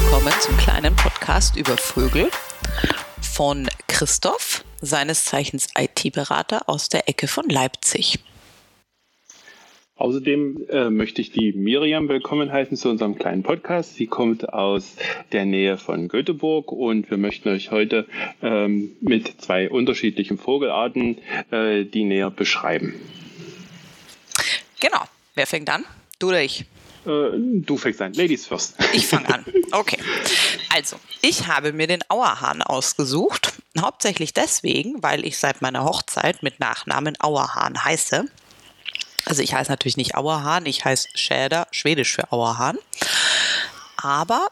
willkommen zum kleinen Podcast über Vögel von Christoph, seines Zeichens IT-Berater aus der Ecke von Leipzig. Außerdem äh, möchte ich die Miriam willkommen heißen zu unserem kleinen Podcast. Sie kommt aus der Nähe von Göteborg und wir möchten euch heute ähm, mit zwei unterschiedlichen Vogelarten äh, die näher beschreiben. Genau. Wer fängt an? Du oder ich? Äh, du fängst an. Ladies first. Ich fange an. Okay. Also, ich habe mir den Auerhahn ausgesucht. Hauptsächlich deswegen, weil ich seit meiner Hochzeit mit Nachnamen Auerhahn heiße. Also ich heiße natürlich nicht Auerhahn, ich heiße Schäder, schwedisch für Auerhahn. Aber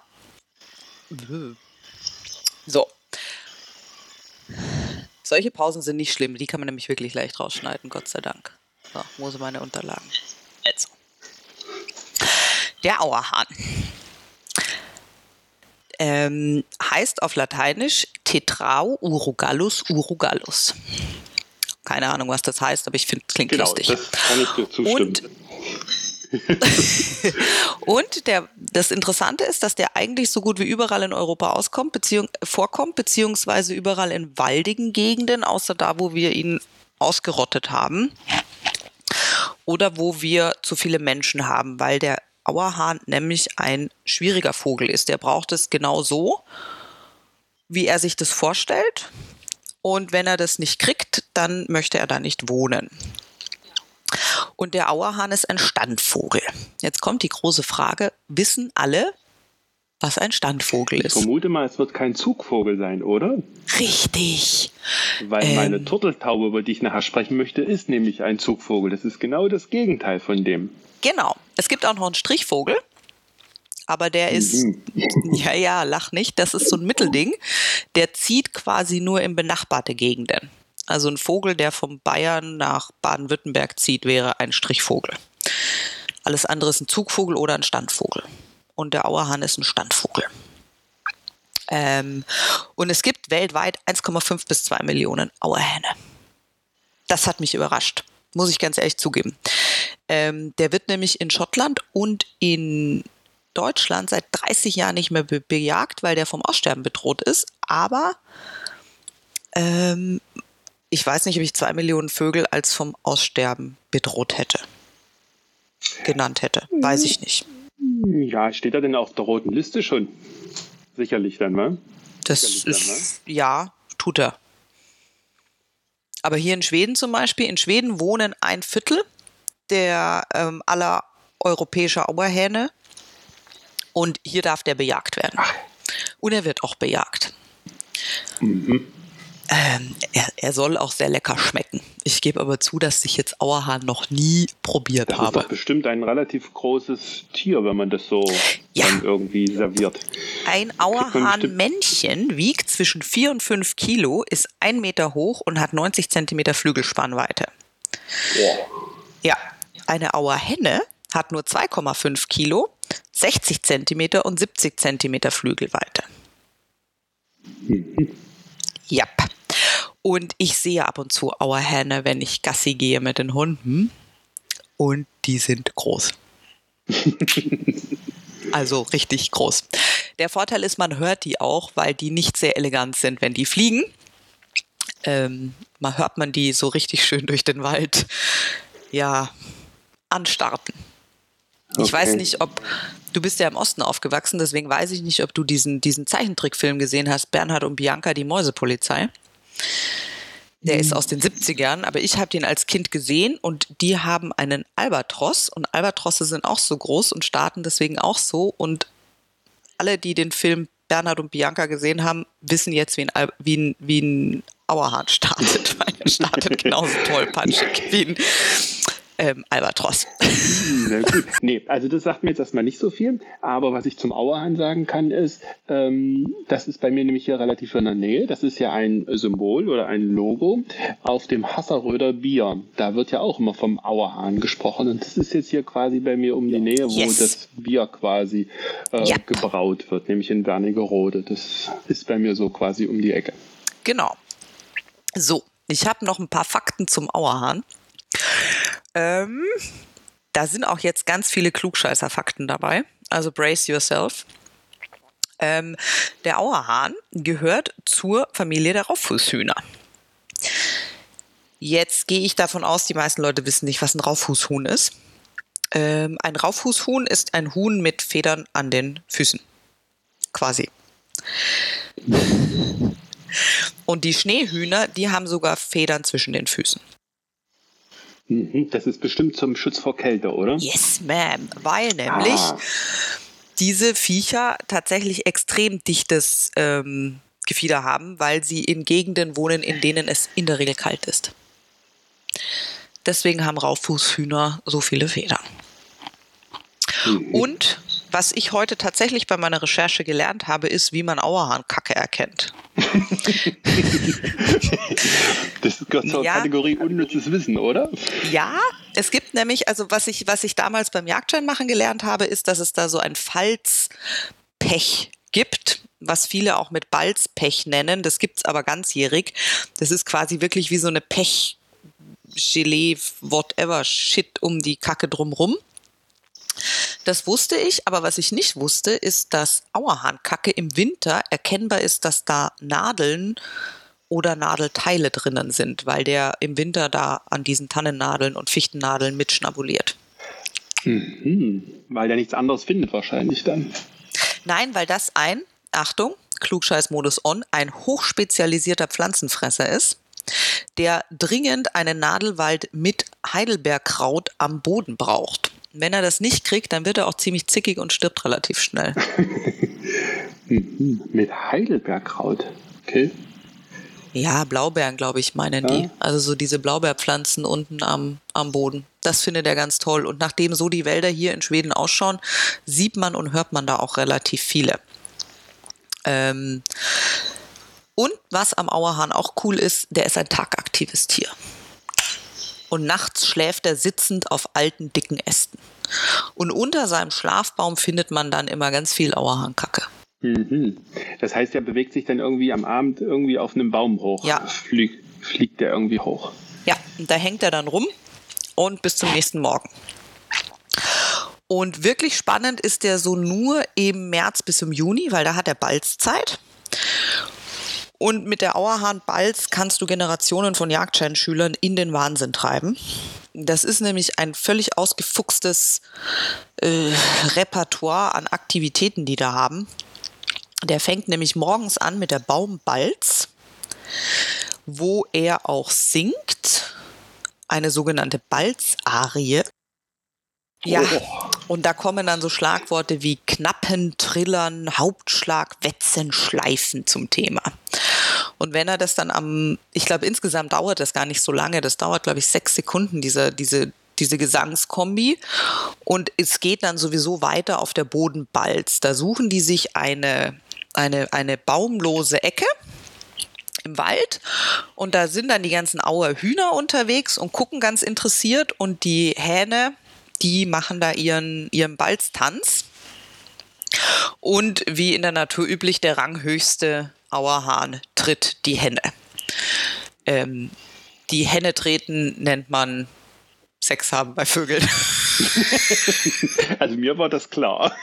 so. Solche Pausen sind nicht schlimm, die kann man nämlich wirklich leicht rausschneiden, Gott sei Dank. So, wo sind meine Unterlagen? Also. Der Auerhahn. Ähm, heißt auf Lateinisch Tetrao urugallus urugallus. Keine Ahnung, was das heißt, aber ich finde, es klingt genau, lustig. Das kann ich dir zustimmen. Und, und der, das Interessante ist, dass der eigentlich so gut wie überall in Europa auskommt, beziehung, vorkommt, beziehungsweise überall in waldigen Gegenden, außer da, wo wir ihn ausgerottet haben. Oder wo wir zu viele Menschen haben, weil der Auerhahn nämlich ein schwieriger Vogel ist. Der braucht es genau so, wie er sich das vorstellt. Und wenn er das nicht kriegt, dann möchte er da nicht wohnen. Und der Auerhahn ist ein Standvogel. Jetzt kommt die große Frage, wissen alle, was ein Standvogel ist? Ich vermute mal, es wird kein Zugvogel sein, oder? Richtig. Weil Ähm. meine Turteltaube, über die ich nachher sprechen möchte, ist nämlich ein Zugvogel. Das ist genau das Gegenteil von dem. Genau. Es gibt auch noch einen Strichvogel. Aber der ist, Mhm. ja, ja, lach nicht, das ist so ein Mittelding. Der zieht quasi nur in benachbarte Gegenden. Also ein Vogel, der vom Bayern nach Baden-Württemberg zieht, wäre ein Strichvogel. Alles andere ist ein Zugvogel oder ein Standvogel. Und der Auerhahn ist ein Standvogel. Ähm, und es gibt weltweit 1,5 bis 2 Millionen Auerhähne. Das hat mich überrascht, muss ich ganz ehrlich zugeben. Ähm, der wird nämlich in Schottland und in Deutschland seit 30 Jahren nicht mehr be bejagt, weil der vom Aussterben bedroht ist. Aber ähm, ich weiß nicht, ob ich zwei Millionen Vögel als vom Aussterben bedroht hätte. Genannt hätte. Weiß ich nicht. Ja, steht er denn auf der roten Liste schon? Sicherlich dann, ne? Das Sicherlich ist, ja, tut er. Aber hier in Schweden zum Beispiel, in Schweden wohnen ein Viertel der ähm, aller europäischer Auerhähne und hier darf der bejagt werden. Und er wird auch bejagt. Ähm, er, er soll auch sehr lecker schmecken. Ich gebe aber zu, dass ich jetzt Auerhahn noch nie probiert Das ist habe. doch bestimmt ein relativ großes Tier, wenn man das so Ja. irgendwie serviert. Ein Auerhahn-Männchen wiegt zwischen 4 und 5 Kilo, ist 1 Meter hoch und hat 90 Zentimeter Flügelspannweite. Ja, eine Auerhenne hat nur 2,5 Kilo, 60 Zentimeter und 70 Zentimeter Flügelweite. Ja. Und ich sehe ab und zu Auerhähne, wenn ich Gassi gehe mit den Hunden. Und die sind groß. Also richtig groß. Der Vorteil ist, man hört die auch, weil die nicht sehr elegant sind, wenn die fliegen. Ähm, mal hört man die so richtig schön durch den Wald, ja, anstarten. Ich weiß Okay. nicht, ob du bist ja im Osten aufgewachsen, deswegen weiß ich nicht, ob du diesen, diesen Zeichentrickfilm gesehen hast, Bernhard und Bianca, die Mäusepolizei. Der ist aus den 70ern, aber ich habe den als Kind gesehen und die haben einen Albatros und Albatrosse sind auch so groß und starten deswegen auch so und alle, die den Film Bernhard und Bianca gesehen haben, wissen jetzt, wie ein, Al wie ein, wie ein Auerhahn startet, weil er startet genauso tollpatschig wie ein ähm, Albatros. Na gut. Nee, also das sagt mir jetzt erstmal nicht so viel. Aber was ich zum Auerhahn sagen kann, ist, ähm, das ist bei mir nämlich hier relativ in der Nähe. Das ist ja ein Symbol oder ein Logo auf dem Hasseröder Bier. Da wird ja auch immer vom Auerhahn gesprochen. Und das ist jetzt hier quasi bei mir um die Nähe, wo Yes. das Bier quasi äh, Ja. gebraut wird, nämlich in Wernigerode. Das ist bei mir so quasi um die Ecke. Genau. So, ich habe noch ein paar Fakten zum Auerhahn. Ähm, da sind auch jetzt ganz viele Klugscheißer-Fakten dabei. Also brace yourself. Ähm, der Auerhahn gehört zur Familie der Rauffußhühner. Jetzt gehe ich davon aus, die meisten Leute wissen nicht, was ein Rauffußhuhn ist. Ähm, ein Rauffußhuhn ist ein Huhn mit Federn an den Füßen. Quasi. Und die Schneehühner, die haben sogar Federn zwischen den Füßen. Mhm, das ist bestimmt zum Schutz vor Kälte, oder? Yes, ma'am. Weil nämlich ah. diese Viecher tatsächlich extrem dichtes ähm, Gefieder haben, weil sie in Gegenden wohnen, in denen es in der Regel kalt ist. Deswegen haben Rauffußhühner so viele Federn. Mhm. Und was ich heute tatsächlich bei meiner Recherche gelernt habe, ist, wie man Auerhahnkacke erkennt. das gehört zur ja. Kategorie unnützes Wissen, oder? Ja, es gibt nämlich, also was ich, was ich damals beim Jagdschein machen gelernt habe, ist, dass es da so ein Falzpech gibt, was viele auch mit Balzpech nennen. Das gibt es aber ganzjährig. Das ist quasi wirklich wie so eine Pech. Gelee, whatever, Shit um die Kacke drumrum. Das wusste ich, aber was ich nicht wusste, ist, dass Auerhahnkacke im Winter erkennbar ist, dass da Nadeln oder Nadelteile drinnen sind, weil der im Winter da an diesen Tannennadeln und Fichtennadeln mitschnabuliert. Mhm, weil der nichts anderes findet wahrscheinlich dann. Nein, weil das ein, Achtung, Klugscheißmodus on, ein hochspezialisierter Pflanzenfresser ist, der dringend einen Nadelwald mit Heidelbeerkraut am Boden braucht. Wenn er das nicht kriegt, dann wird er auch ziemlich zickig und stirbt relativ schnell. Mit Heidelbeerkraut. Okay. Ja, Blaubeeren, glaube ich, meinen ja. die. Also so diese Blaubeerpflanzen unten am, am Boden. Das findet er ganz toll. Und nachdem so die Wälder hier in Schweden ausschauen, sieht man und hört man da auch relativ viele. Ähm und was am Auerhahn auch cool ist, der ist ein tagaktives Tier und nachts schläft er sitzend auf alten, dicken Ästen. Und unter seinem Schlafbaum findet man dann immer ganz viel Auerhahnkacke. Mhm. Das heißt, er bewegt sich dann irgendwie am Abend irgendwie auf einem Baum hoch. Ja. Flieg, fliegt er irgendwie hoch. Ja, und da hängt er dann rum und bis zum nächsten Morgen. Und wirklich spannend ist der so nur im März bis im Juni, weil da hat er Balzzeit. Und mit der Auerhahn Balz kannst du Generationen von Jagdscheinschülern in den Wahnsinn treiben. Das ist nämlich ein völlig ausgefuchstes äh, Repertoire an Aktivitäten, die da haben. Der fängt nämlich morgens an mit der Baumbalz, wo er auch singt, eine sogenannte Balzarie. Ja, oh. Und da kommen dann so Schlagworte wie Knappen, Trillern, Hauptschlag, Wetzen, Schleifen zum Thema. Und wenn er das dann am, ich glaube, insgesamt dauert das gar nicht so lange, das dauert, glaube ich, sechs Sekunden, diese, diese, diese Gesangskombi. Und es geht dann sowieso weiter auf der Bodenbalz. Da suchen die sich eine, eine, eine baumlose Ecke im Wald und da sind dann die ganzen Auer Hühner unterwegs und gucken ganz interessiert und die Hähne, die machen da ihren, ihren Balztanz. Und wie in der Natur üblich, der ranghöchste Auerhahn tritt die Henne. Ähm, die Henne treten nennt man Sex haben bei Vögeln. Also mir war das klar.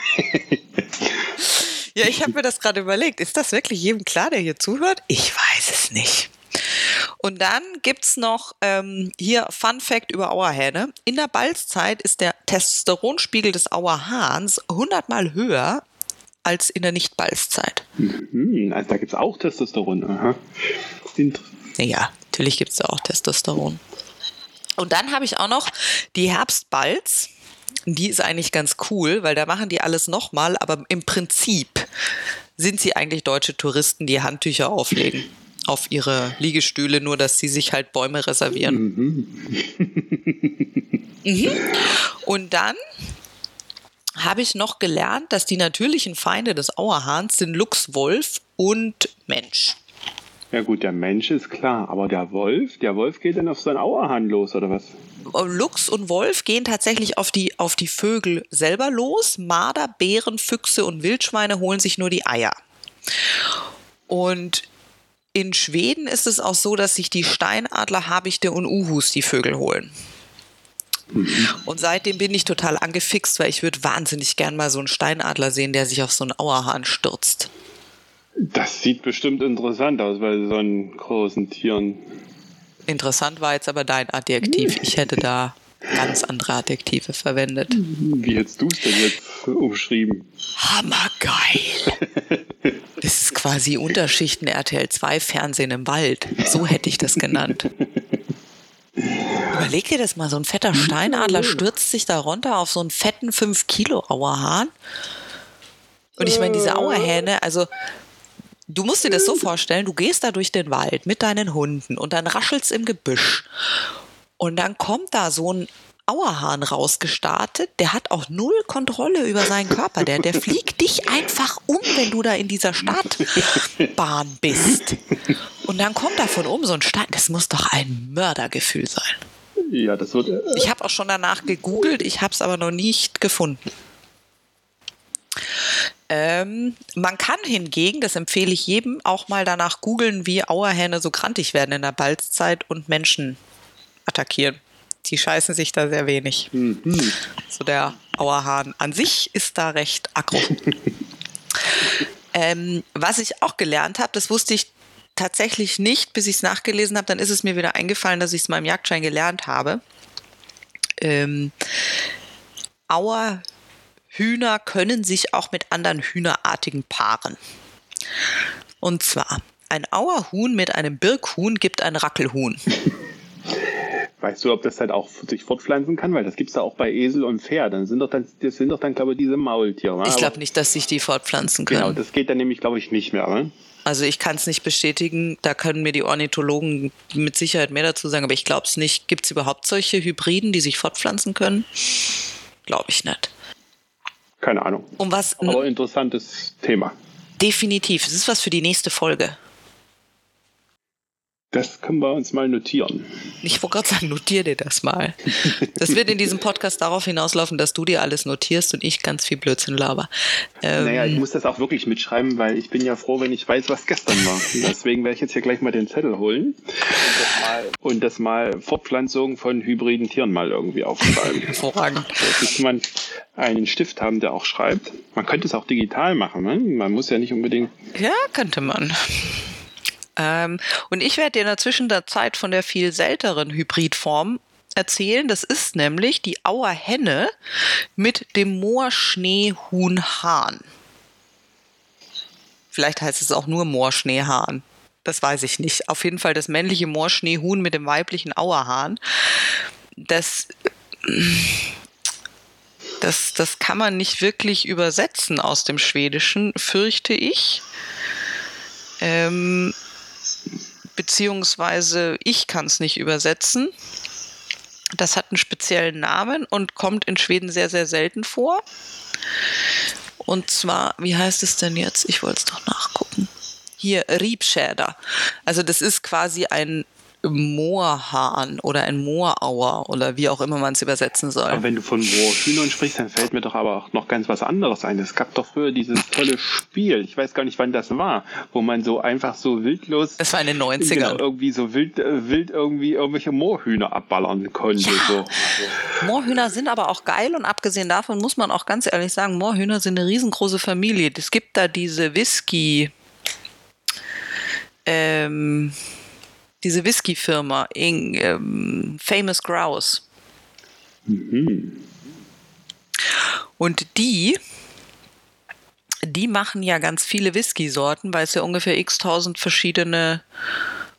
Ja, ich habe mir das gerade überlegt. Ist das wirklich jedem klar, der hier zuhört? Ich weiß es nicht. Und dann gibt es noch ähm, hier Fun Fact über Auerhähne. In der Balzzeit ist der Testosteronspiegel des Auerhahns 100 Mal höher als in der Nicht-Balzzeit. Mhm, also da gibt es auch Testosteron. Aha. Ja, natürlich gibt es da auch Testosteron. Und dann habe ich auch noch die Herbstbalz. Die ist eigentlich ganz cool, weil da machen die alles nochmal, aber im Prinzip sind sie eigentlich deutsche Touristen, die Handtücher auflegen auf ihre Liegestühle, nur dass sie sich halt Bäume reservieren. Mhm. mhm. Und dann habe ich noch gelernt, dass die natürlichen Feinde des Auerhahns sind Luchs, Wolf und Mensch. Ja gut, der Mensch ist klar, aber der Wolf, der Wolf geht dann auf seinen Auerhahn los, oder was? Luchs und Wolf gehen tatsächlich auf die, auf die Vögel selber los. Marder, Bären, Füchse und Wildschweine holen sich nur die Eier. Und in Schweden ist es auch so, dass sich die Steinadler, Habichte und Uhus die Vögel holen. Und seitdem bin ich total angefixt, weil ich würde wahnsinnig gern mal so einen Steinadler sehen, der sich auf so einen Auerhahn stürzt. Das sieht bestimmt interessant aus bei so einen großen Tieren. Interessant war jetzt aber dein Adjektiv. Ich hätte da ganz andere Adjektive verwendet. Wie hättest du es denn jetzt umschrieben? Hammergeil. Das ist quasi Unterschichten RTL 2 Fernsehen im Wald. So hätte ich das genannt. Überleg dir das mal, so ein fetter Steinadler stürzt sich da runter auf so einen fetten 5 Kilo Auerhahn. Und ich meine, diese Auerhähne, also du musst dir das so vorstellen, du gehst da durch den Wald mit deinen Hunden und dann raschelt's im Gebüsch. Und dann kommt da so ein Auerhahn rausgestartet, der hat auch null Kontrolle über seinen Körper. Der, der fliegt dich einfach um, wenn du da in dieser Startbahn bist. Und dann kommt da von oben so ein Stein. Das muss doch ein Mördergefühl sein. Ja, das wird. Äh, Ich habe auch schon danach gegoogelt, ich habe es aber noch nicht gefunden. Ähm, man kann hingegen, das empfehle ich jedem, auch mal danach googeln, wie Auerhähne so krantig werden in der Balzzeit und Menschen attackieren. Die scheißen sich da sehr wenig. So der Auerhahn an sich ist da recht aggro. ähm, was ich auch gelernt habe, das wusste ich tatsächlich nicht, bis ich es nachgelesen habe, dann ist es mir wieder eingefallen, dass ich es mal im Jagdschein gelernt habe. Ähm, Auerhühner können sich auch mit anderen Hühnerartigen paaren. Und zwar, ein Auerhuhn mit einem Birkhuhn gibt ein Rackelhuhn. Weißt du, ob das dann auch sich fortpflanzen kann? Weil das gibt es da auch bei Esel und Pferd. Dann sind doch dann, das sind doch dann, glaube ich, diese Maultiere. ne? Ich glaube nicht, dass sich die fortpflanzen können. Genau, das geht dann nämlich, glaube ich, nicht mehr. Ne? Also ich kann es nicht bestätigen, da können mir die Ornithologen mit Sicherheit mehr dazu sagen, aber ich glaube es nicht. Gibt es überhaupt solche Hybriden, die sich fortpflanzen können? Glaube ich nicht. Keine Ahnung. Um was? Aber interessantes Thema. Definitiv. Es ist was für die nächste Folge. Das können wir uns mal notieren. Ich wollte gerade sagen, notier dir das mal. Das wird in diesem Podcast darauf hinauslaufen, dass du dir alles notierst und ich ganz viel Blödsinn laber. Ähm, Naja, ich muss das auch wirklich mitschreiben, weil ich bin ja froh, wenn ich weiß, was gestern war. Deswegen werde ich jetzt hier gleich mal den Zettel holen und das mal, und das mal Fortpflanzung von hybriden Tieren mal irgendwie aufschreiben. hervorragend. Müsste man einen Stift haben, der auch schreibt. Man könnte es auch digital machen. Ne? Man muss ja nicht unbedingt. Ja, könnte man. Ähm, und ich werde dir in der Zwischenzeit von der viel selteren Hybridform erzählen. Das ist nämlich die Auerhenne mit dem Moorschneehuhnhahn. Vielleicht heißt es auch nur Moorschneehahn. Das weiß ich nicht. Auf jeden Fall das männliche Moorschneehuhn mit dem weiblichen Auerhahn. Das, das, das kann man nicht wirklich übersetzen aus dem Schwedischen, fürchte ich. Ähm, beziehungsweise ich kann es nicht übersetzen. Das hat einen speziellen Namen und kommt in Schweden sehr, sehr selten vor. Und zwar, wie heißt es denn jetzt? Ich wollte es doch nachgucken. Hier, Riebschäder. Also das ist quasi ein Moorhahn oder ein Moorauer oder wie auch immer man es übersetzen soll. Aber wenn du von Moorhühnern sprichst, dann fällt mir doch aber auch noch ganz was anderes ein. Es gab doch früher dieses tolle Spiel, ich weiß gar nicht, wann das war, wo man so einfach so wildlos Das war in den 90ern. genau, irgendwie so wild, äh, wild irgendwie irgendwelche Moorhühner abballern konnte. So. Moorhühner sind aber auch geil und abgesehen davon muss man auch ganz ehrlich sagen, Moorhühner sind eine riesengroße Familie. Es gibt da diese Whisky, ähm, diese Whisky-Firma, in, ähm, Famous Grouse. Und die, die machen ja ganz viele Whisky-Sorten, weil es ja ungefähr x tausend verschiedene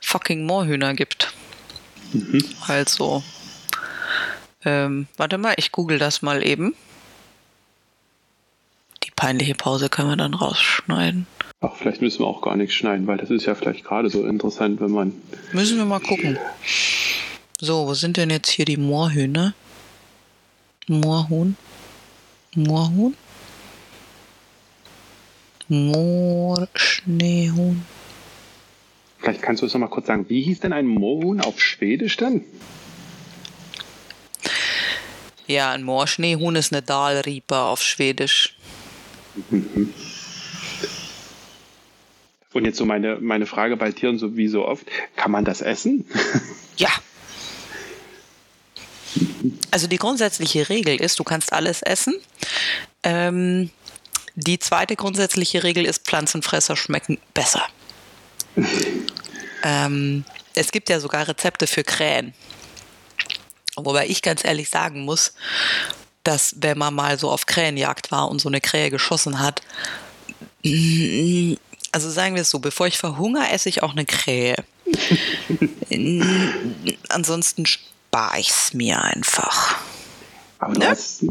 fucking Moorhühner gibt. Also, ähm, warte mal, ich google das mal eben. Die peinliche Pause können wir dann rausschneiden. Ach, vielleicht müssen wir auch gar nichts schneiden, weil das ist ja vielleicht gerade so interessant, wenn man. Müssen wir mal gucken. So, wo sind denn jetzt hier die Moorhühner? Moorhuhn? Moorhuhn? Moorschneehuhn. Vielleicht kannst du es noch mal kurz sagen. Wie hieß denn ein Moorhuhn auf Schwedisch denn? Ja, ein Moorschneehuhn ist eine Dahlriepe auf Schwedisch. Und jetzt so meine, meine Frage bei Tieren, so wie so oft, kann man das essen? Ja. Also die grundsätzliche Regel ist, du kannst alles essen. Ähm, die zweite grundsätzliche Regel ist, Pflanzenfresser schmecken besser. ähm, es gibt ja sogar Rezepte für Krähen. Wobei ich ganz ehrlich sagen muss, dass wenn man mal so auf Krähenjagd war und so eine Krähe geschossen hat, also sagen wir es so, bevor ich verhungere, esse ich auch eine Krähe. Ansonsten spare ich es mir einfach. Aber ne? hast,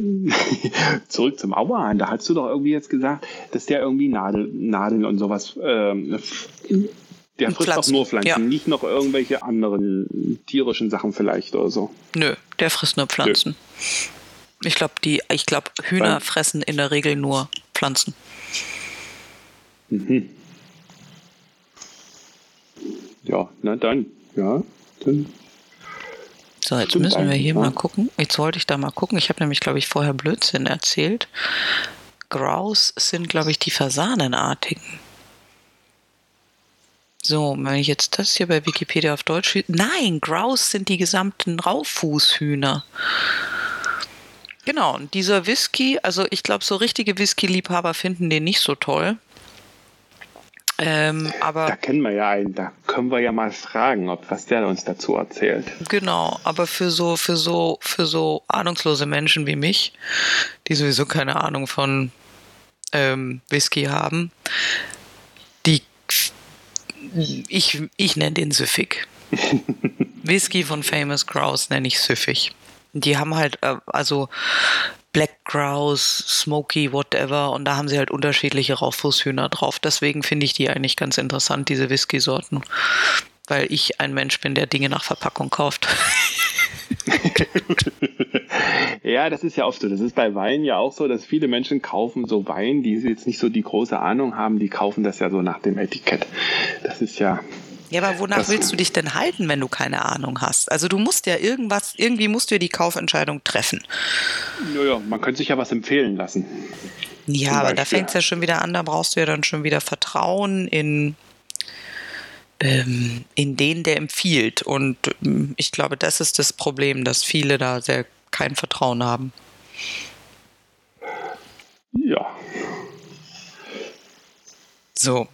zurück zum Auerhahn, da hast du doch irgendwie jetzt gesagt, dass der irgendwie Nadel, Nadeln und sowas, ähm, der frisst Pflanzen. auch nur Pflanzen, ja. nicht noch irgendwelche anderen tierischen Sachen vielleicht oder so. Nö, der frisst nur Pflanzen. Nö. Ich glaube, die, ich glaube, Hühner Weil, fressen in der Regel nur Pflanzen. Mhm. Ja, na dann, ja, dann so, jetzt müssen wir hier mal gucken. Jetzt wollte ich da mal gucken. Ich habe nämlich, glaube ich, vorher Blödsinn erzählt. Grouse sind, glaube ich, die Fasanenartigen. So, wenn ich jetzt das hier bei Wikipedia auf Deutsch. Nein, Grouse sind die gesamten Rauffußhühner. Genau, und dieser Whisky, also ich glaube, so richtige Whisky-Liebhaber finden den nicht so toll. Ähm, aber da kennen wir ja einen, da können wir ja mal fragen, ob was der uns dazu erzählt. Genau, aber für so, für so, für so ahnungslose Menschen wie mich, die sowieso keine Ahnung von ähm, Whisky haben, die ich, ich nenne den süffig. Whisky von Famous Grouse nenne ich süffig. Die haben halt, äh, also Black Grouse, Smoky, whatever. Und da haben sie halt unterschiedliche Rauffußhühner drauf. Deswegen finde ich die eigentlich ganz interessant, diese Whisky-Sorten. Weil ich ein Mensch bin, der Dinge nach Verpackung kauft. ja, das ist ja oft so. Das ist bei Wein ja auch so, dass viele Menschen kaufen so Wein, die jetzt nicht so die große Ahnung haben, die kaufen das ja so nach dem Etikett. Das ist ja, ja, aber wonach das, willst du dich denn halten, wenn du keine Ahnung hast? Also du musst ja irgendwas, irgendwie musst du ja die Kaufentscheidung treffen. Naja, man könnte sich ja was empfehlen lassen. Ja, aber da fängt es ja schon wieder an, da brauchst du ja dann schon wieder Vertrauen in, ähm, in den, der empfiehlt. Und ähm, ich glaube, das ist das Problem, dass viele da sehr kein Vertrauen haben. Ja. So,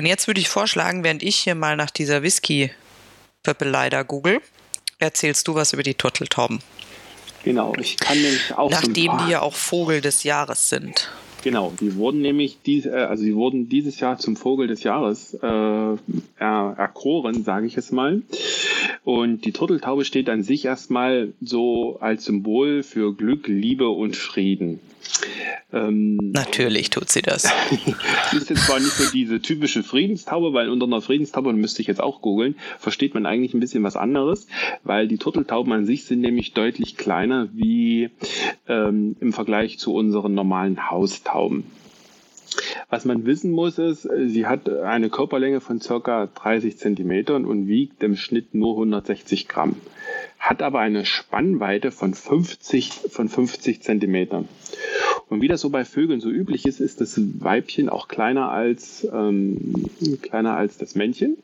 und jetzt würde ich vorschlagen, während ich hier mal nach dieser Whisky-Pöppelei da google, erzählst du was über die Turteltauben. Genau, ich kann nämlich auch. Nachdem die ja auch Vogel des Jahres sind. Genau, die wurden nämlich dies, äh, also die wurden dieses Jahr zum Vogel des Jahres äh, erkoren, sage ich es mal. Und die Turteltaube steht an sich erstmal so als Symbol für Glück, Liebe und Frieden. Ähm, Natürlich tut sie das. das ist jetzt zwar nicht so diese typische Friedenstaube, weil unter einer Friedenstaube, müsste ich jetzt auch googeln, versteht man eigentlich ein bisschen was anderes, weil die Turteltauben an sich sind nämlich deutlich kleiner wie ähm, im Vergleich zu unseren normalen Haustauben. Was man wissen muss, ist, sie hat eine Körperlänge von circa 30 Zentimetern und wiegt im Schnitt nur 160 Gramm hat aber eine Spannweite von 50, von 50 Zentimetern. Und wie das so bei Vögeln so üblich ist, ist das Weibchen auch kleiner als, ähm, kleiner als das Männchen.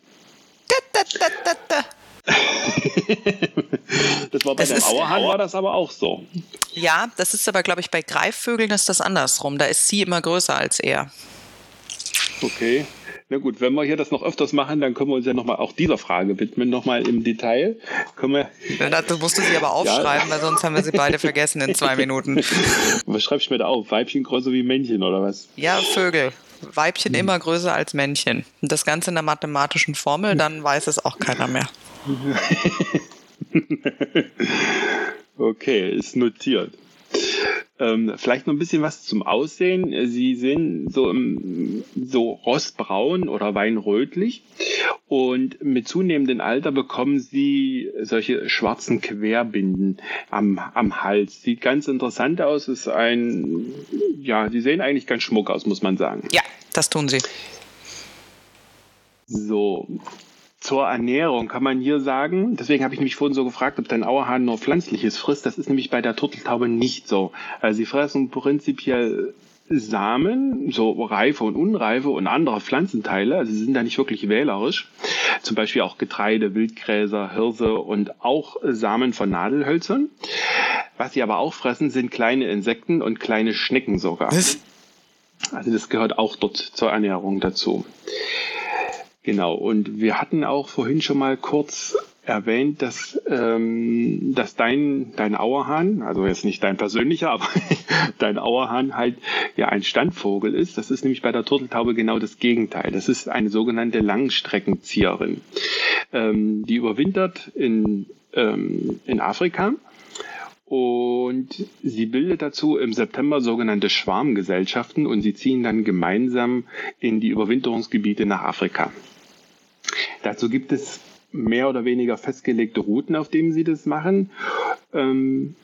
das war bei das der Auerhahn war das aber auch so. Ja, das ist aber, glaube ich, bei Greifvögeln ist das andersrum. Da ist sie immer größer als er. Okay. Na gut, wenn wir hier das noch öfters machen, dann können wir uns ja nochmal auch dieser Frage widmen, nochmal im Detail. Können wir ja, dazu musst du sie aber aufschreiben, ja. weil sonst haben wir sie beide vergessen in zwei Minuten. Was schreibst du mir da auf? Weibchen größer wie Männchen oder was? Ja, Vögel. Weibchen hm. immer größer als Männchen. Und das Ganze in der mathematischen Formel, dann weiß es auch keiner mehr. okay, ist notiert. Ähm, vielleicht noch ein bisschen was zum Aussehen. Sie sind so, so rostbraun oder weinrötlich und mit zunehmendem Alter bekommen sie solche schwarzen Querbinden am, am Hals. Sieht ganz interessant aus. Ist ein, ja, sie sehen eigentlich ganz schmuck aus, muss man sagen. Ja, das tun sie. So, zur Ernährung kann man hier sagen, deswegen habe ich mich vorhin so gefragt, ob dein Auerhahn nur Pflanzliches frisst. Das ist nämlich bei der Turteltaube nicht so. Also sie fressen prinzipiell Samen, so reife und unreife und andere Pflanzenteile, also sie sind da nicht wirklich wählerisch. Zum Beispiel auch Getreide, Wildgräser, Hirse und auch Samen von Nadelhölzern. Was sie aber auch fressen, sind kleine Insekten und kleine Schnecken sogar. Was? Also das gehört auch dort zur Ernährung dazu. Genau, und wir hatten auch vorhin schon mal kurz erwähnt, dass, ähm, dass dein, dein Auerhahn, also jetzt nicht dein persönlicher, aber dein Auerhahn halt ja ein Standvogel ist. Das ist nämlich bei der Turteltaube genau das Gegenteil. Das ist eine sogenannte Langstreckenzieherin. Ähm, die überwintert in, ähm, in Afrika und sie bildet dazu im September sogenannte Schwarmgesellschaften und sie ziehen dann gemeinsam in die Überwinterungsgebiete nach Afrika. Dazu gibt es mehr oder weniger festgelegte Routen, auf denen sie das machen. Ähm,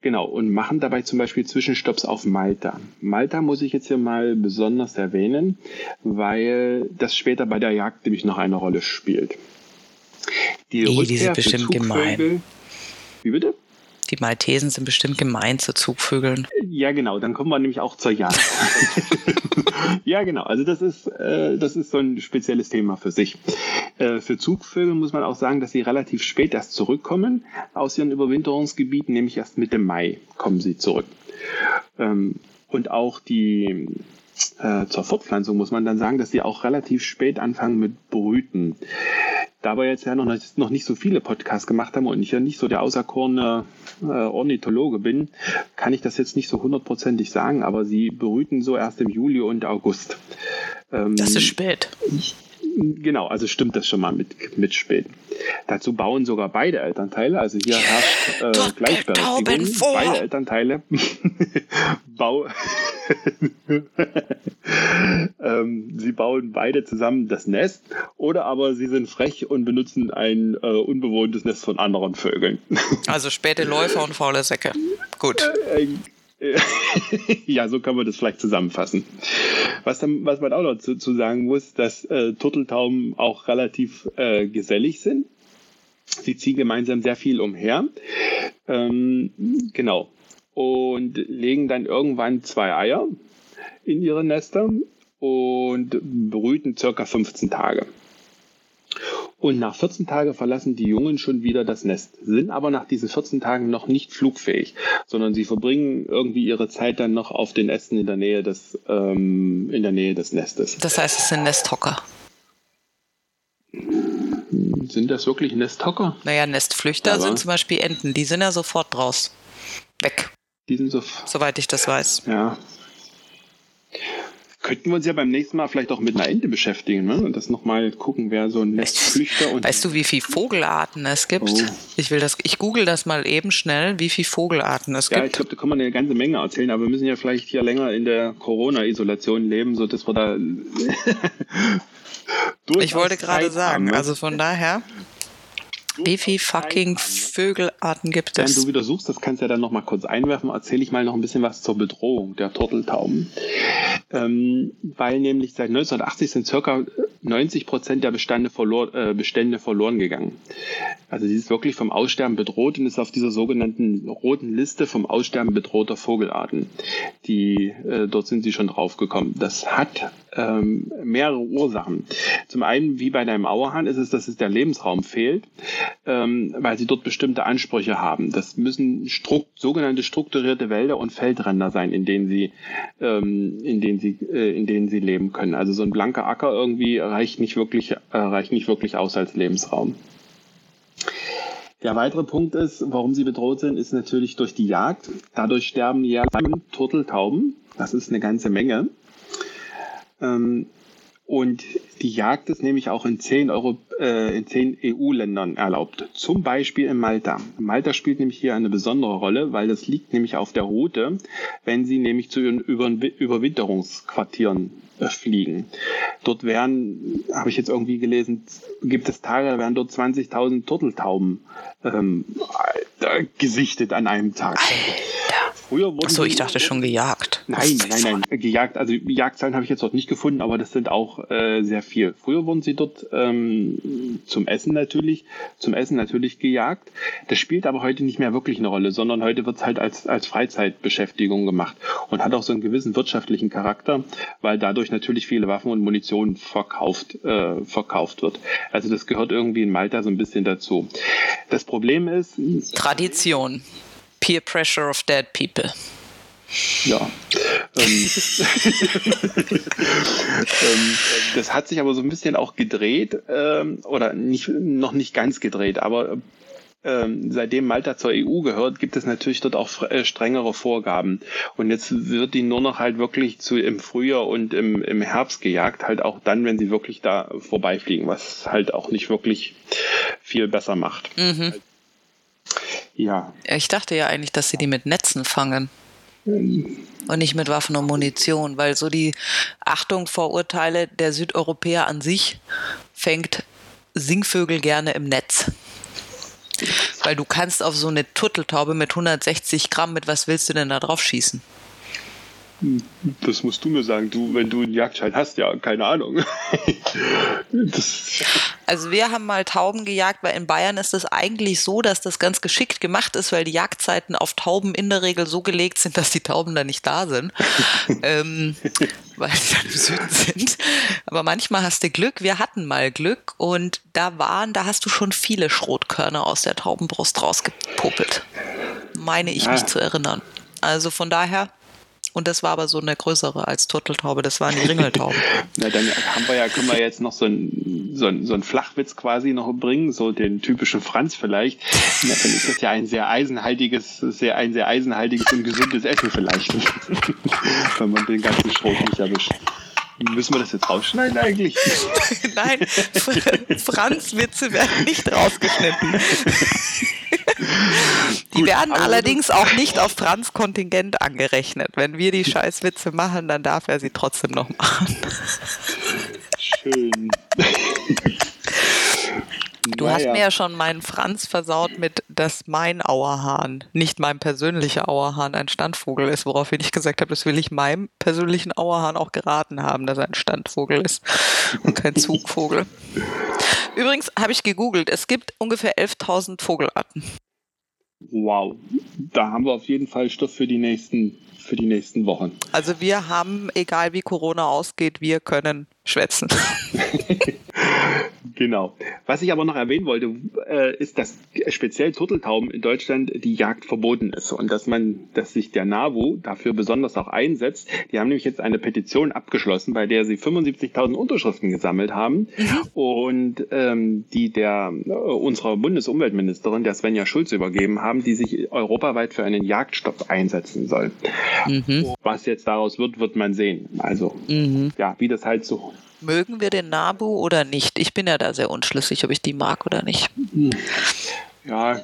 genau, und machen dabei zum Beispiel Zwischenstopps auf Malta. Malta muss ich jetzt hier mal besonders erwähnen, weil das später bei der Jagd nämlich noch eine Rolle spielt. Die, die, die sind bestimmt gemein. Wie bitte? Die Maltesen sind bestimmt gemein zu Zugvögeln. Ja, genau, dann kommen wir nämlich auch zur Jagd. ja, genau, also das ist, äh, das ist so ein spezielles Thema für sich. Äh, für Zugvögel muss man auch sagen, dass sie relativ spät erst zurückkommen aus ihren Überwinterungsgebieten, nämlich erst Mitte Mai kommen sie zurück. Ähm, und auch die äh, zur Fortpflanzung muss man dann sagen, dass sie auch relativ spät anfangen mit Brüten. Da wir jetzt ja noch nicht, noch nicht so viele Podcasts gemacht haben und ich ja nicht so der auserkorene äh, Ornithologe bin, kann ich das jetzt nicht so hundertprozentig sagen, aber sie brüten so erst im Juli und August. Ähm, das ist spät. Genau, also stimmt das schon mal mit, mit spät. Dazu bauen sogar beide Elternteile, also hier herrscht äh, Gleichberechtigung. Beide Elternteile Bau ähm, sie bauen beide zusammen das Nest oder aber sie sind frech und benutzen ein äh, unbewohntes Nest von anderen Vögeln. also späte Läufer und faule Säcke. Gut. Äh, äh, ja, so kann man das vielleicht zusammenfassen. Was, dann, was man auch noch zu, zu sagen muss, dass äh, Turteltauben auch relativ äh, gesellig sind. Sie ziehen gemeinsam sehr viel umher. Ähm, genau. Und legen dann irgendwann zwei Eier in ihre Nester und brüten circa 15 Tage. Und nach 14 Tagen verlassen die Jungen schon wieder das Nest, sind aber nach diesen 14 Tagen noch nicht flugfähig, sondern sie verbringen irgendwie ihre Zeit dann noch auf den Ästen in der Nähe des, ähm, in der Nähe des Nestes. Das heißt, es sind Nesthocker. Sind das wirklich Nesthocker? Naja, Nestflüchter aber sind zum Beispiel Enten, die sind ja sofort raus. Weg. Die sind so. Soweit ich das weiß. Ja, könnten wir uns ja beim nächsten Mal vielleicht auch mit einer Ente beschäftigen ne? und das nochmal gucken, wer so ein Nestflüchter und. Weißt du, wie viele Vogelarten es gibt? Oh. Ich will das, ich google das mal eben schnell, wie viele Vogelarten es ja, gibt. Ja, ich glaube, da kann man eine ganze Menge erzählen, aber wir müssen ja vielleicht hier länger in der Corona-Isolation leben, sodass wir da. ich wollte gerade sagen, haben, ne? also von daher. Wie viele fucking Vögelarten gibt es? Wenn du wieder suchst, das kannst du ja dann noch mal kurz einwerfen, erzähle ich mal noch ein bisschen was zur Bedrohung der Turteltauben. Ähm, weil nämlich seit 1980 sind circa 90 Prozent der Bestände, verlor, äh, Bestände verloren gegangen. Also sie ist wirklich vom Aussterben bedroht und ist auf dieser sogenannten roten Liste vom Aussterben bedrohter Vogelarten. Die, äh, dort sind sie schon draufgekommen. Das hat ähm, mehrere Ursachen. Zum einen, wie bei deinem Auerhahn, ist es, dass es der Lebensraum fehlt, ähm, weil sie dort bestimmte Ansprüche haben. Das müssen strukt, sogenannte strukturierte Wälder und Feldränder sein, in denen sie, ähm, in denen sie, äh, in denen sie leben können. Also so ein blanker Acker irgendwie reicht nicht wirklich, äh, reicht nicht wirklich aus als Lebensraum. Der weitere Punkt ist, warum sie bedroht sind, ist natürlich durch die Jagd. Dadurch sterben jährlich Turteltauben. Das ist eine ganze Menge. Ähm, und die Jagd ist nämlich auch in zehn, äh, EU-Ländern erlaubt. Zum Beispiel in Malta. Malta spielt nämlich hier eine besondere Rolle, weil das liegt nämlich auf der Route, wenn sie nämlich zu ihren Über Überwinterungsquartieren äh, fliegen. Dort werden, habe ich jetzt irgendwie gelesen, gibt es Tage, da werden dort 20.000 Turteltauben ähm, gesichtet an einem Tag. Alter. Früher wurden Achso, ich dachte schon gejagt. Nein, nein, nein, gejagt. Also Jagdzahlen habe ich jetzt dort nicht gefunden, aber das sind auch äh, sehr viel. Früher wurden sie dort ähm, zum Essen natürlich, zum Essen natürlich gejagt. Das spielt aber heute nicht mehr wirklich eine Rolle, sondern heute wird es halt als, als Freizeitbeschäftigung gemacht und hat auch so einen gewissen wirtschaftlichen Charakter, weil dadurch natürlich viele Waffen und Munition verkauft, äh, verkauft wird. Also das gehört irgendwie in Malta so ein bisschen dazu. Das Problem ist. Tradition. Peer pressure of dead people. Ja. Ähm, ähm, das hat sich aber so ein bisschen auch gedreht, ähm, oder nicht, noch nicht ganz gedreht, aber ähm, seitdem Malta zur EU gehört, gibt es natürlich dort auch äh, strengere Vorgaben. Und jetzt wird die nur noch halt wirklich zu im Frühjahr und im, im Herbst gejagt, halt auch dann, wenn sie wirklich da vorbeifliegen, was halt auch nicht wirklich viel besser macht. Mhm. Ja. Ich dachte ja eigentlich, dass sie die mit Netzen fangen. Und nicht mit Waffen und Munition, weil so die Achtung vor Urteile der Südeuropäer an sich fängt Singvögel gerne im Netz. Weil du kannst auf so eine Turteltaube mit 160 Gramm, mit was willst du denn da drauf schießen? Das musst du mir sagen, du, wenn du einen Jagdschein hast, ja, keine Ahnung. also wir haben mal Tauben gejagt, weil in Bayern ist es eigentlich so, dass das ganz geschickt gemacht ist, weil die Jagdzeiten auf Tauben in der Regel so gelegt sind, dass die Tauben da nicht da sind, ähm, weil sie dann im Süden sind. Aber manchmal hast du Glück. Wir hatten mal Glück und da waren, da hast du schon viele Schrotkörner aus der Taubenbrust rausgepopelt. Meine ich ja. mich zu erinnern. Also von daher und das war aber so eine größere als Turteltaube, das waren die Ringeltauben. Na, dann haben wir ja, können wir jetzt noch so einen so so ein Flachwitz quasi noch bringen, so den typischen Franz vielleicht. Na, dann ist das ja ein sehr eisenhaltiges, sehr, ein sehr eisenhaltiges und gesundes Essen vielleicht. Wenn man den ganzen Schrot nicht erwischt. Müssen wir das jetzt rausschneiden eigentlich? Nein, Franz-Witze werden nicht rausgeschnitten. Die Gut, werden allerdings auch nicht auf Franz Kontingent angerechnet. Wenn wir die Scheißwitze machen, dann darf er sie trotzdem noch machen. Hast mir ja schon meinen Franz versaut mit, dass mein Auerhahn, nicht mein persönlicher Auerhahn, ein Standvogel ist, woraufhin ich gesagt habe, das will ich meinem persönlichen Auerhahn auch geraten haben, dass er ein Standvogel ist und kein Zugvogel. Übrigens habe ich gegoogelt, es gibt ungefähr 11.000 Vogelarten. Wow, da haben wir auf jeden Fall Stoff für die nächsten für die nächsten Wochen. Also wir haben, egal wie Corona ausgeht, wir können schwätzen. Genau. Was ich aber noch erwähnen wollte, äh, ist, dass speziell Turteltauben in Deutschland die Jagd verboten ist und dass man, dass sich der NAVO dafür besonders auch einsetzt. Die haben nämlich jetzt eine Petition abgeschlossen, bei der sie 75.000 Unterschriften gesammelt haben mhm. und ähm, die der äh, unserer Bundesumweltministerin, der Svenja Schulz, übergeben haben, die sich europaweit für einen Jagdstopp einsetzen soll. Mhm. Was jetzt daraus wird, wird man sehen. Also mhm. ja, wie das halt so mögen wir den Nabu oder nicht? Ich bin ja da sehr unschlüssig, ob ich die mag oder nicht. Ja.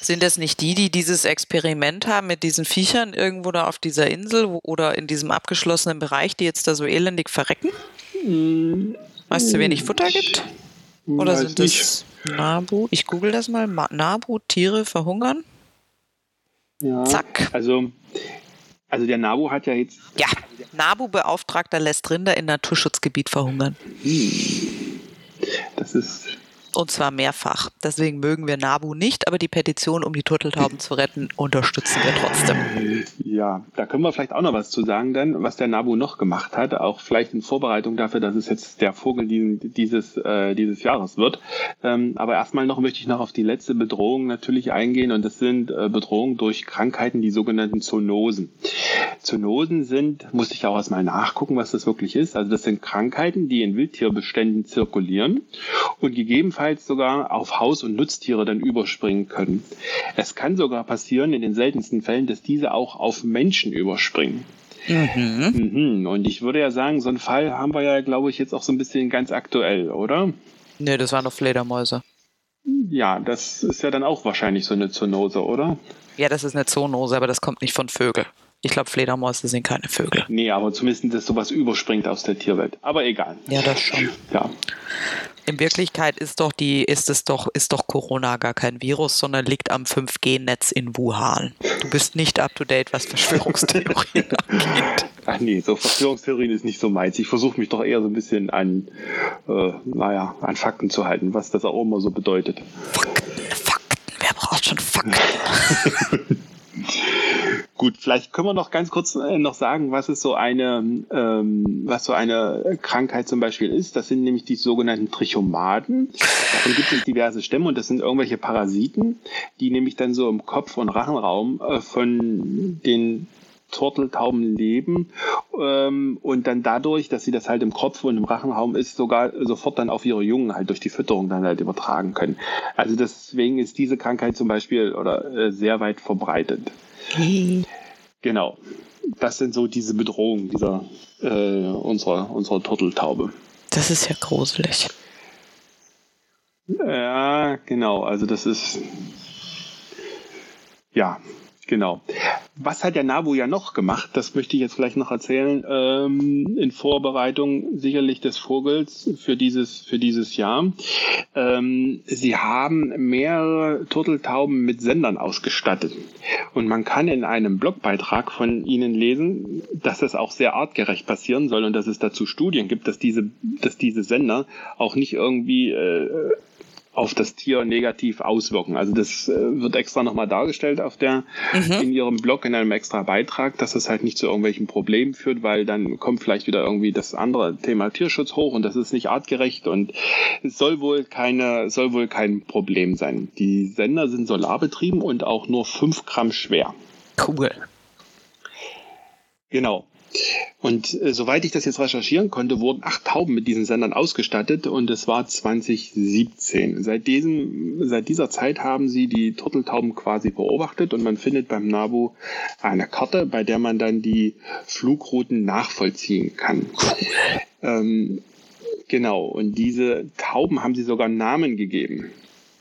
Sind das nicht die, die dieses Experiment haben mit diesen Viechern irgendwo da auf dieser Insel oder in diesem abgeschlossenen Bereich, die jetzt da so elendig verrecken? Hm. Weißt du, wenig Futter gibt? Oder sind das Nabu? Ich google das mal. Nabu, Tiere verhungern? Ja. Zack. Also also der NABU hat ja jetzt. Ja, NABU-Beauftragter lässt Rinder in Naturschutzgebiet verhungern. Hm. Das ist und zwar mehrfach. Deswegen mögen wir NABU nicht, aber die Petition, um die Turteltauben zu retten, unterstützen wir trotzdem. Ja, da können wir vielleicht auch noch was zu sagen, dann, was der NABU noch gemacht hat, auch vielleicht in Vorbereitung dafür, dass es jetzt der Vogel dieses, äh, dieses Jahres wird. Ähm, aber erstmal noch möchte ich noch auf die letzte Bedrohung natürlich eingehen und das sind äh, Bedrohungen durch Krankheiten, die sogenannten Zoonosen. Zoonosen sind, muss ich auch erstmal nachgucken, was das wirklich ist. Also das sind Krankheiten, die in Wildtierbeständen zirkulieren und gegebenenfalls gegebenenfalls sogar auf Haus- und Nutztiere dann überspringen können. Es kann sogar passieren, in den seltensten Fällen, dass diese auch auf Menschen überspringen. Mhm. Mhm. Und ich würde ja sagen, so einen Fall haben wir ja, glaube ich, jetzt auch so ein bisschen ganz aktuell, oder? Nee, das waren doch Fledermäuse. Ja, das ist ja dann auch wahrscheinlich so eine Zoonose, oder? Ja, das ist eine Zoonose, aber das kommt nicht von Vögeln. Ich glaube, Fledermäuse sind keine Vögel. Nee, aber zumindest, dass sowas überspringt aus der Tierwelt. Aber egal. Ja, das schon. Ja. In Wirklichkeit ist doch die, ist es doch, ist doch Corona gar kein Virus, sondern liegt am 5G-Netz in Wuhan. Du bist nicht up to date, was Verschwörungstheorien angeht. Ach nee, so Verschwörungstheorien ist nicht so meins. Ich versuche mich doch eher so ein bisschen an, äh, naja, an Fakten zu halten, was das auch immer so bedeutet. Fakten, Fakten, wer braucht schon Fakten? Gut, vielleicht können wir noch ganz kurz äh, noch sagen, was es so eine, ähm, was so eine Krankheit zum Beispiel ist. Das sind nämlich die sogenannten Trichomaden. Davon gibt es diverse Stämme und das sind irgendwelche Parasiten, die nämlich dann so im Kopf- und Rachenraum äh, von den Turteltauben leben ähm, und dann dadurch, dass sie das halt im Kopf und im Rachenraum ist, sogar sofort dann auf ihre Jungen halt durch die Fütterung dann halt übertragen können. Also deswegen ist diese Krankheit zum Beispiel oder äh, sehr weit verbreitet. Genau. Das sind so diese Bedrohungen dieser äh, unserer, unserer Turteltaube. Das ist ja gruselig. Ja, genau. Also das ist ja Genau. Was hat der NABU ja noch gemacht? Das möchte ich jetzt vielleicht noch erzählen. Ähm, in Vorbereitung sicherlich des Vogels für dieses, für dieses Jahr. Ähm, sie haben mehrere Turteltauben mit Sendern ausgestattet. Und man kann in einem Blogbeitrag von ihnen lesen, dass das auch sehr artgerecht passieren soll und dass es dazu Studien gibt, dass diese, dass diese Sender auch nicht irgendwie äh, auf das Tier negativ auswirken. Also das äh, wird extra nochmal dargestellt auf der, mhm. in ihrem Blog, in einem extra Beitrag, dass es halt nicht zu irgendwelchen Problemen führt, weil dann kommt vielleicht wieder irgendwie das andere Thema Tierschutz hoch und das ist nicht artgerecht und es soll wohl keine, soll wohl kein Problem sein. Die Sender sind solarbetrieben und auch nur fünf Gramm schwer. Cool. Genau. Und äh, soweit ich das jetzt recherchieren konnte, wurden acht Tauben mit diesen Sendern ausgestattet und es war 2017. Seit, diesem, seit dieser Zeit haben sie die Turteltauben quasi beobachtet und man findet beim NABU eine Karte, bei der man dann die Flugrouten nachvollziehen kann. Ähm, genau, und diese Tauben haben sie sogar Namen gegeben.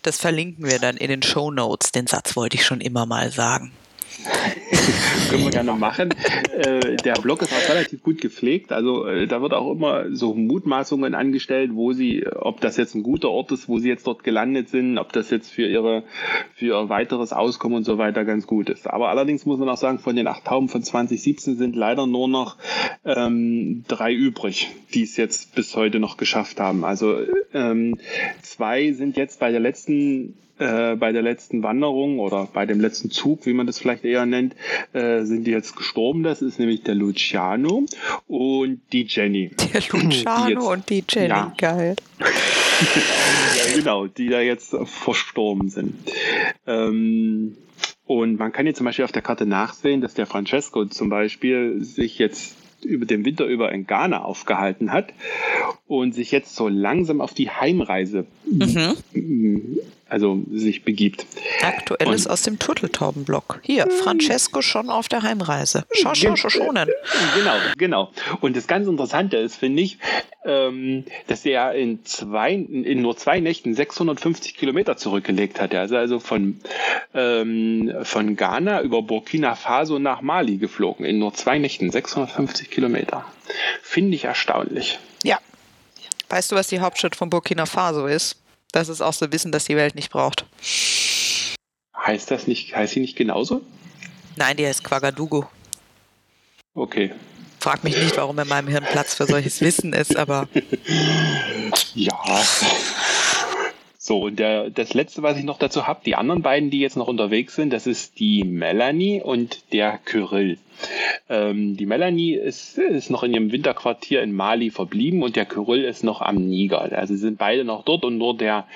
Das verlinken wir dann in den Show Notes. Den Satz wollte ich schon immer mal sagen. Können wir gerne machen. Äh, der Blog ist auch relativ gut gepflegt. Also äh, da wird auch immer so Mutmaßungen angestellt, wo sie, ob das jetzt ein guter Ort ist, wo sie jetzt dort gelandet sind, ob das jetzt für ihre für ihr weiteres Auskommen und so weiter ganz gut ist. Aber allerdings muss man auch sagen, von den acht Tauben von 2017 sind leider nur noch ähm, drei übrig, die es jetzt bis heute noch geschafft haben. Also ähm, zwei sind jetzt bei der letzten äh, bei der letzten Wanderung oder bei dem letzten Zug, wie man das vielleicht eher nennt, äh, sind die jetzt gestorben. Das ist nämlich der Luciano und die Jenny. Der Luciano die jetzt, und die Jenny, ja. geil. ja, genau, die da jetzt verstorben sind. Ähm, und man kann jetzt zum Beispiel auf der Karte nachsehen, dass der Francesco zum Beispiel sich jetzt über den Winter über in Ghana aufgehalten hat und sich jetzt so langsam auf die Heimreise mhm. also sich begibt. Aktuelles aus dem Turteltaubenblock. Hier, Francesco schon auf der Heimreise. Schau, schau, schau, schonen. Genau, genau. Und das ganz Interessante ist, finde ich, ähm, dass er in zwei, in nur zwei Nächten 650 Kilometer zurückgelegt hat. Er ist also von, ähm, von Ghana über Burkina Faso nach Mali geflogen. In nur zwei Nächten 650 Kilometer. Finde ich erstaunlich. Ja. Weißt du, was die Hauptstadt von Burkina Faso ist? Das ist auch so Wissen, das die Welt nicht braucht. Heißt das nicht, heißt sie nicht genauso? Nein, die heißt Quagadugu. Okay. Frag mich nicht, warum in meinem Hirn Platz für solches Wissen ist, aber. ja. So, und der, das letzte, was ich noch dazu habe, die anderen beiden, die jetzt noch unterwegs sind, das ist die Melanie und der Kyrill. Ähm, die Melanie ist, ist noch in ihrem Winterquartier in Mali verblieben und der Kyrill ist noch am Niger. Also sind beide noch dort und nur der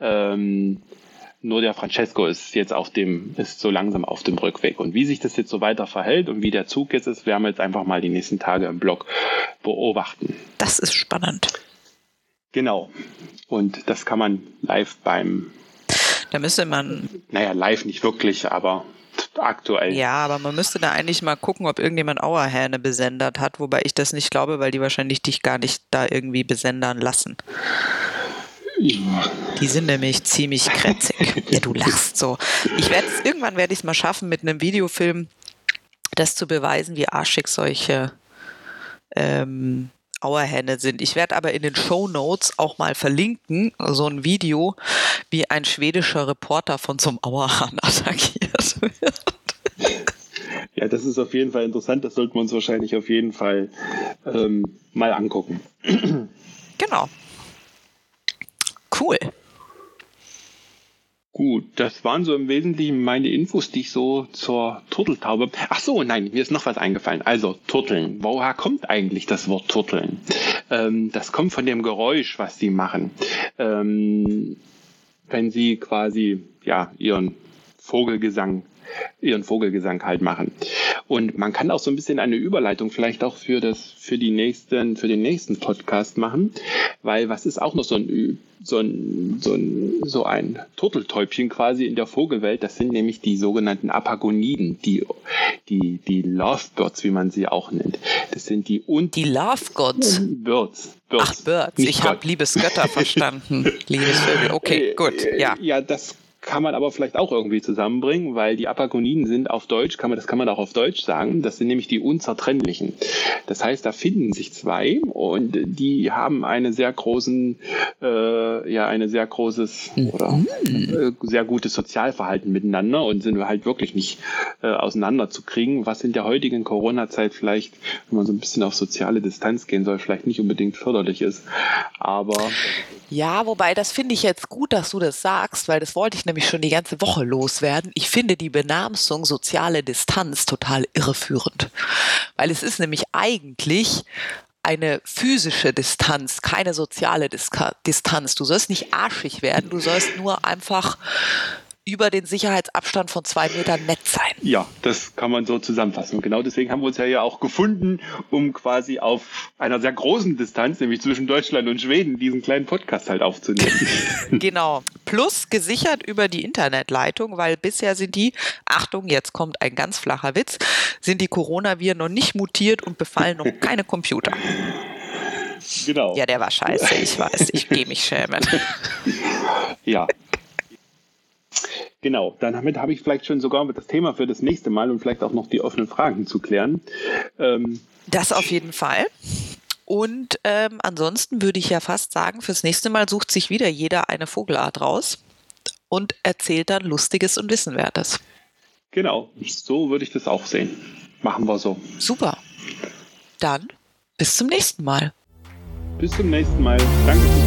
ähm, nur der Francesco ist jetzt auf dem, ist so langsam auf dem Rückweg. Und wie sich das jetzt so weiter verhält und wie der Zug jetzt ist, werden wir jetzt einfach mal die nächsten Tage im Blog beobachten. Das ist spannend. Genau. Und das kann man live beim. Da müsste man. Naja, live nicht wirklich, aber aktuell. Ja, aber man müsste da eigentlich mal gucken, ob irgendjemand Auerhähne besendert hat, wobei ich das nicht glaube, weil die wahrscheinlich dich gar nicht da irgendwie besendern lassen. Die sind nämlich ziemlich krätzig. ja, du lachst so. Ich werde irgendwann werde ich es mal schaffen, mit einem Videofilm das zu beweisen, wie arschig solche ähm, Auerhähne sind. Ich werde aber in den Show Notes auch mal verlinken, so ein Video, wie ein schwedischer Reporter von so einem Auerhahn attackiert wird. Ja, das ist auf jeden Fall interessant. Das sollten wir uns wahrscheinlich auf jeden Fall ähm, mal angucken. Genau. Cool. Gut, das waren so im Wesentlichen meine Infos, die ich so zur Turteltaube. Ach so, nein, mir ist noch was eingefallen. Also Turteln. Woher kommt eigentlich das Wort Turteln? Ähm, das kommt von dem Geräusch, was sie machen. Ähm, wenn sie quasi ja ihren Vogelgesang ihren Vogelgesang halt machen. Und man kann auch so ein bisschen eine Überleitung vielleicht auch für das, für die nächsten, für den nächsten Podcast machen, weil was ist auch noch so ein, so ein, so ein, so ein Turteltäubchen quasi in der Vogelwelt? Das sind nämlich die sogenannten Apagoniden, die, die, die Lovebirds, wie man sie auch nennt. Das sind die und die Lovegods. Birds. Birds. Ach, Birds. Ich habe Liebesgötter verstanden. Liebesvögel. Okay, gut. Ja. Ja, das kann man aber vielleicht auch irgendwie zusammenbringen, weil die Apagoniden sind auf Deutsch, kann man, das kann man auch auf Deutsch sagen, das sind nämlich die unzertrennlichen. Das heißt, da finden sich zwei und die haben eine sehr großen, äh, ja, eine sehr großes oder äh, sehr gutes Sozialverhalten miteinander und sind halt wirklich nicht äh, auseinanderzukriegen, was in der heutigen Corona-Zeit vielleicht, wenn man so ein bisschen auf soziale Distanz gehen soll, vielleicht nicht unbedingt förderlich ist. Aber ja, wobei das finde ich jetzt gut, dass du das sagst, weil das wollte ich nämlich schon die ganze Woche loswerden. Ich finde die Benamsung soziale Distanz total irreführend, weil es ist nämlich eigentlich eine physische Distanz, keine soziale Distanz. Du sollst nicht arschig werden, du sollst nur einfach über den Sicherheitsabstand von zwei Metern nett sein. Ja, das kann man so zusammenfassen. Und genau deswegen haben wir uns ja ja auch gefunden, um quasi auf einer sehr großen Distanz, nämlich zwischen Deutschland und Schweden, diesen kleinen Podcast halt aufzunehmen. genau. Plus gesichert über die Internetleitung, weil bisher sind die, Achtung, jetzt kommt ein ganz flacher Witz, sind die Coronaviren noch nicht mutiert und befallen noch keine Computer. Genau. Ja, der war scheiße, ich weiß, ich gehe mich schämen. Ja, Genau, damit habe ich vielleicht schon sogar das Thema für das nächste Mal und vielleicht auch noch die offenen Fragen zu klären. Ähm das auf jeden Fall. Und ähm, ansonsten würde ich ja fast sagen, fürs nächste Mal sucht sich wieder jeder eine Vogelart raus und erzählt dann Lustiges und Wissenwertes. Genau, so würde ich das auch sehen. Machen wir so. Super. Dann bis zum nächsten Mal. Bis zum nächsten Mal. Danke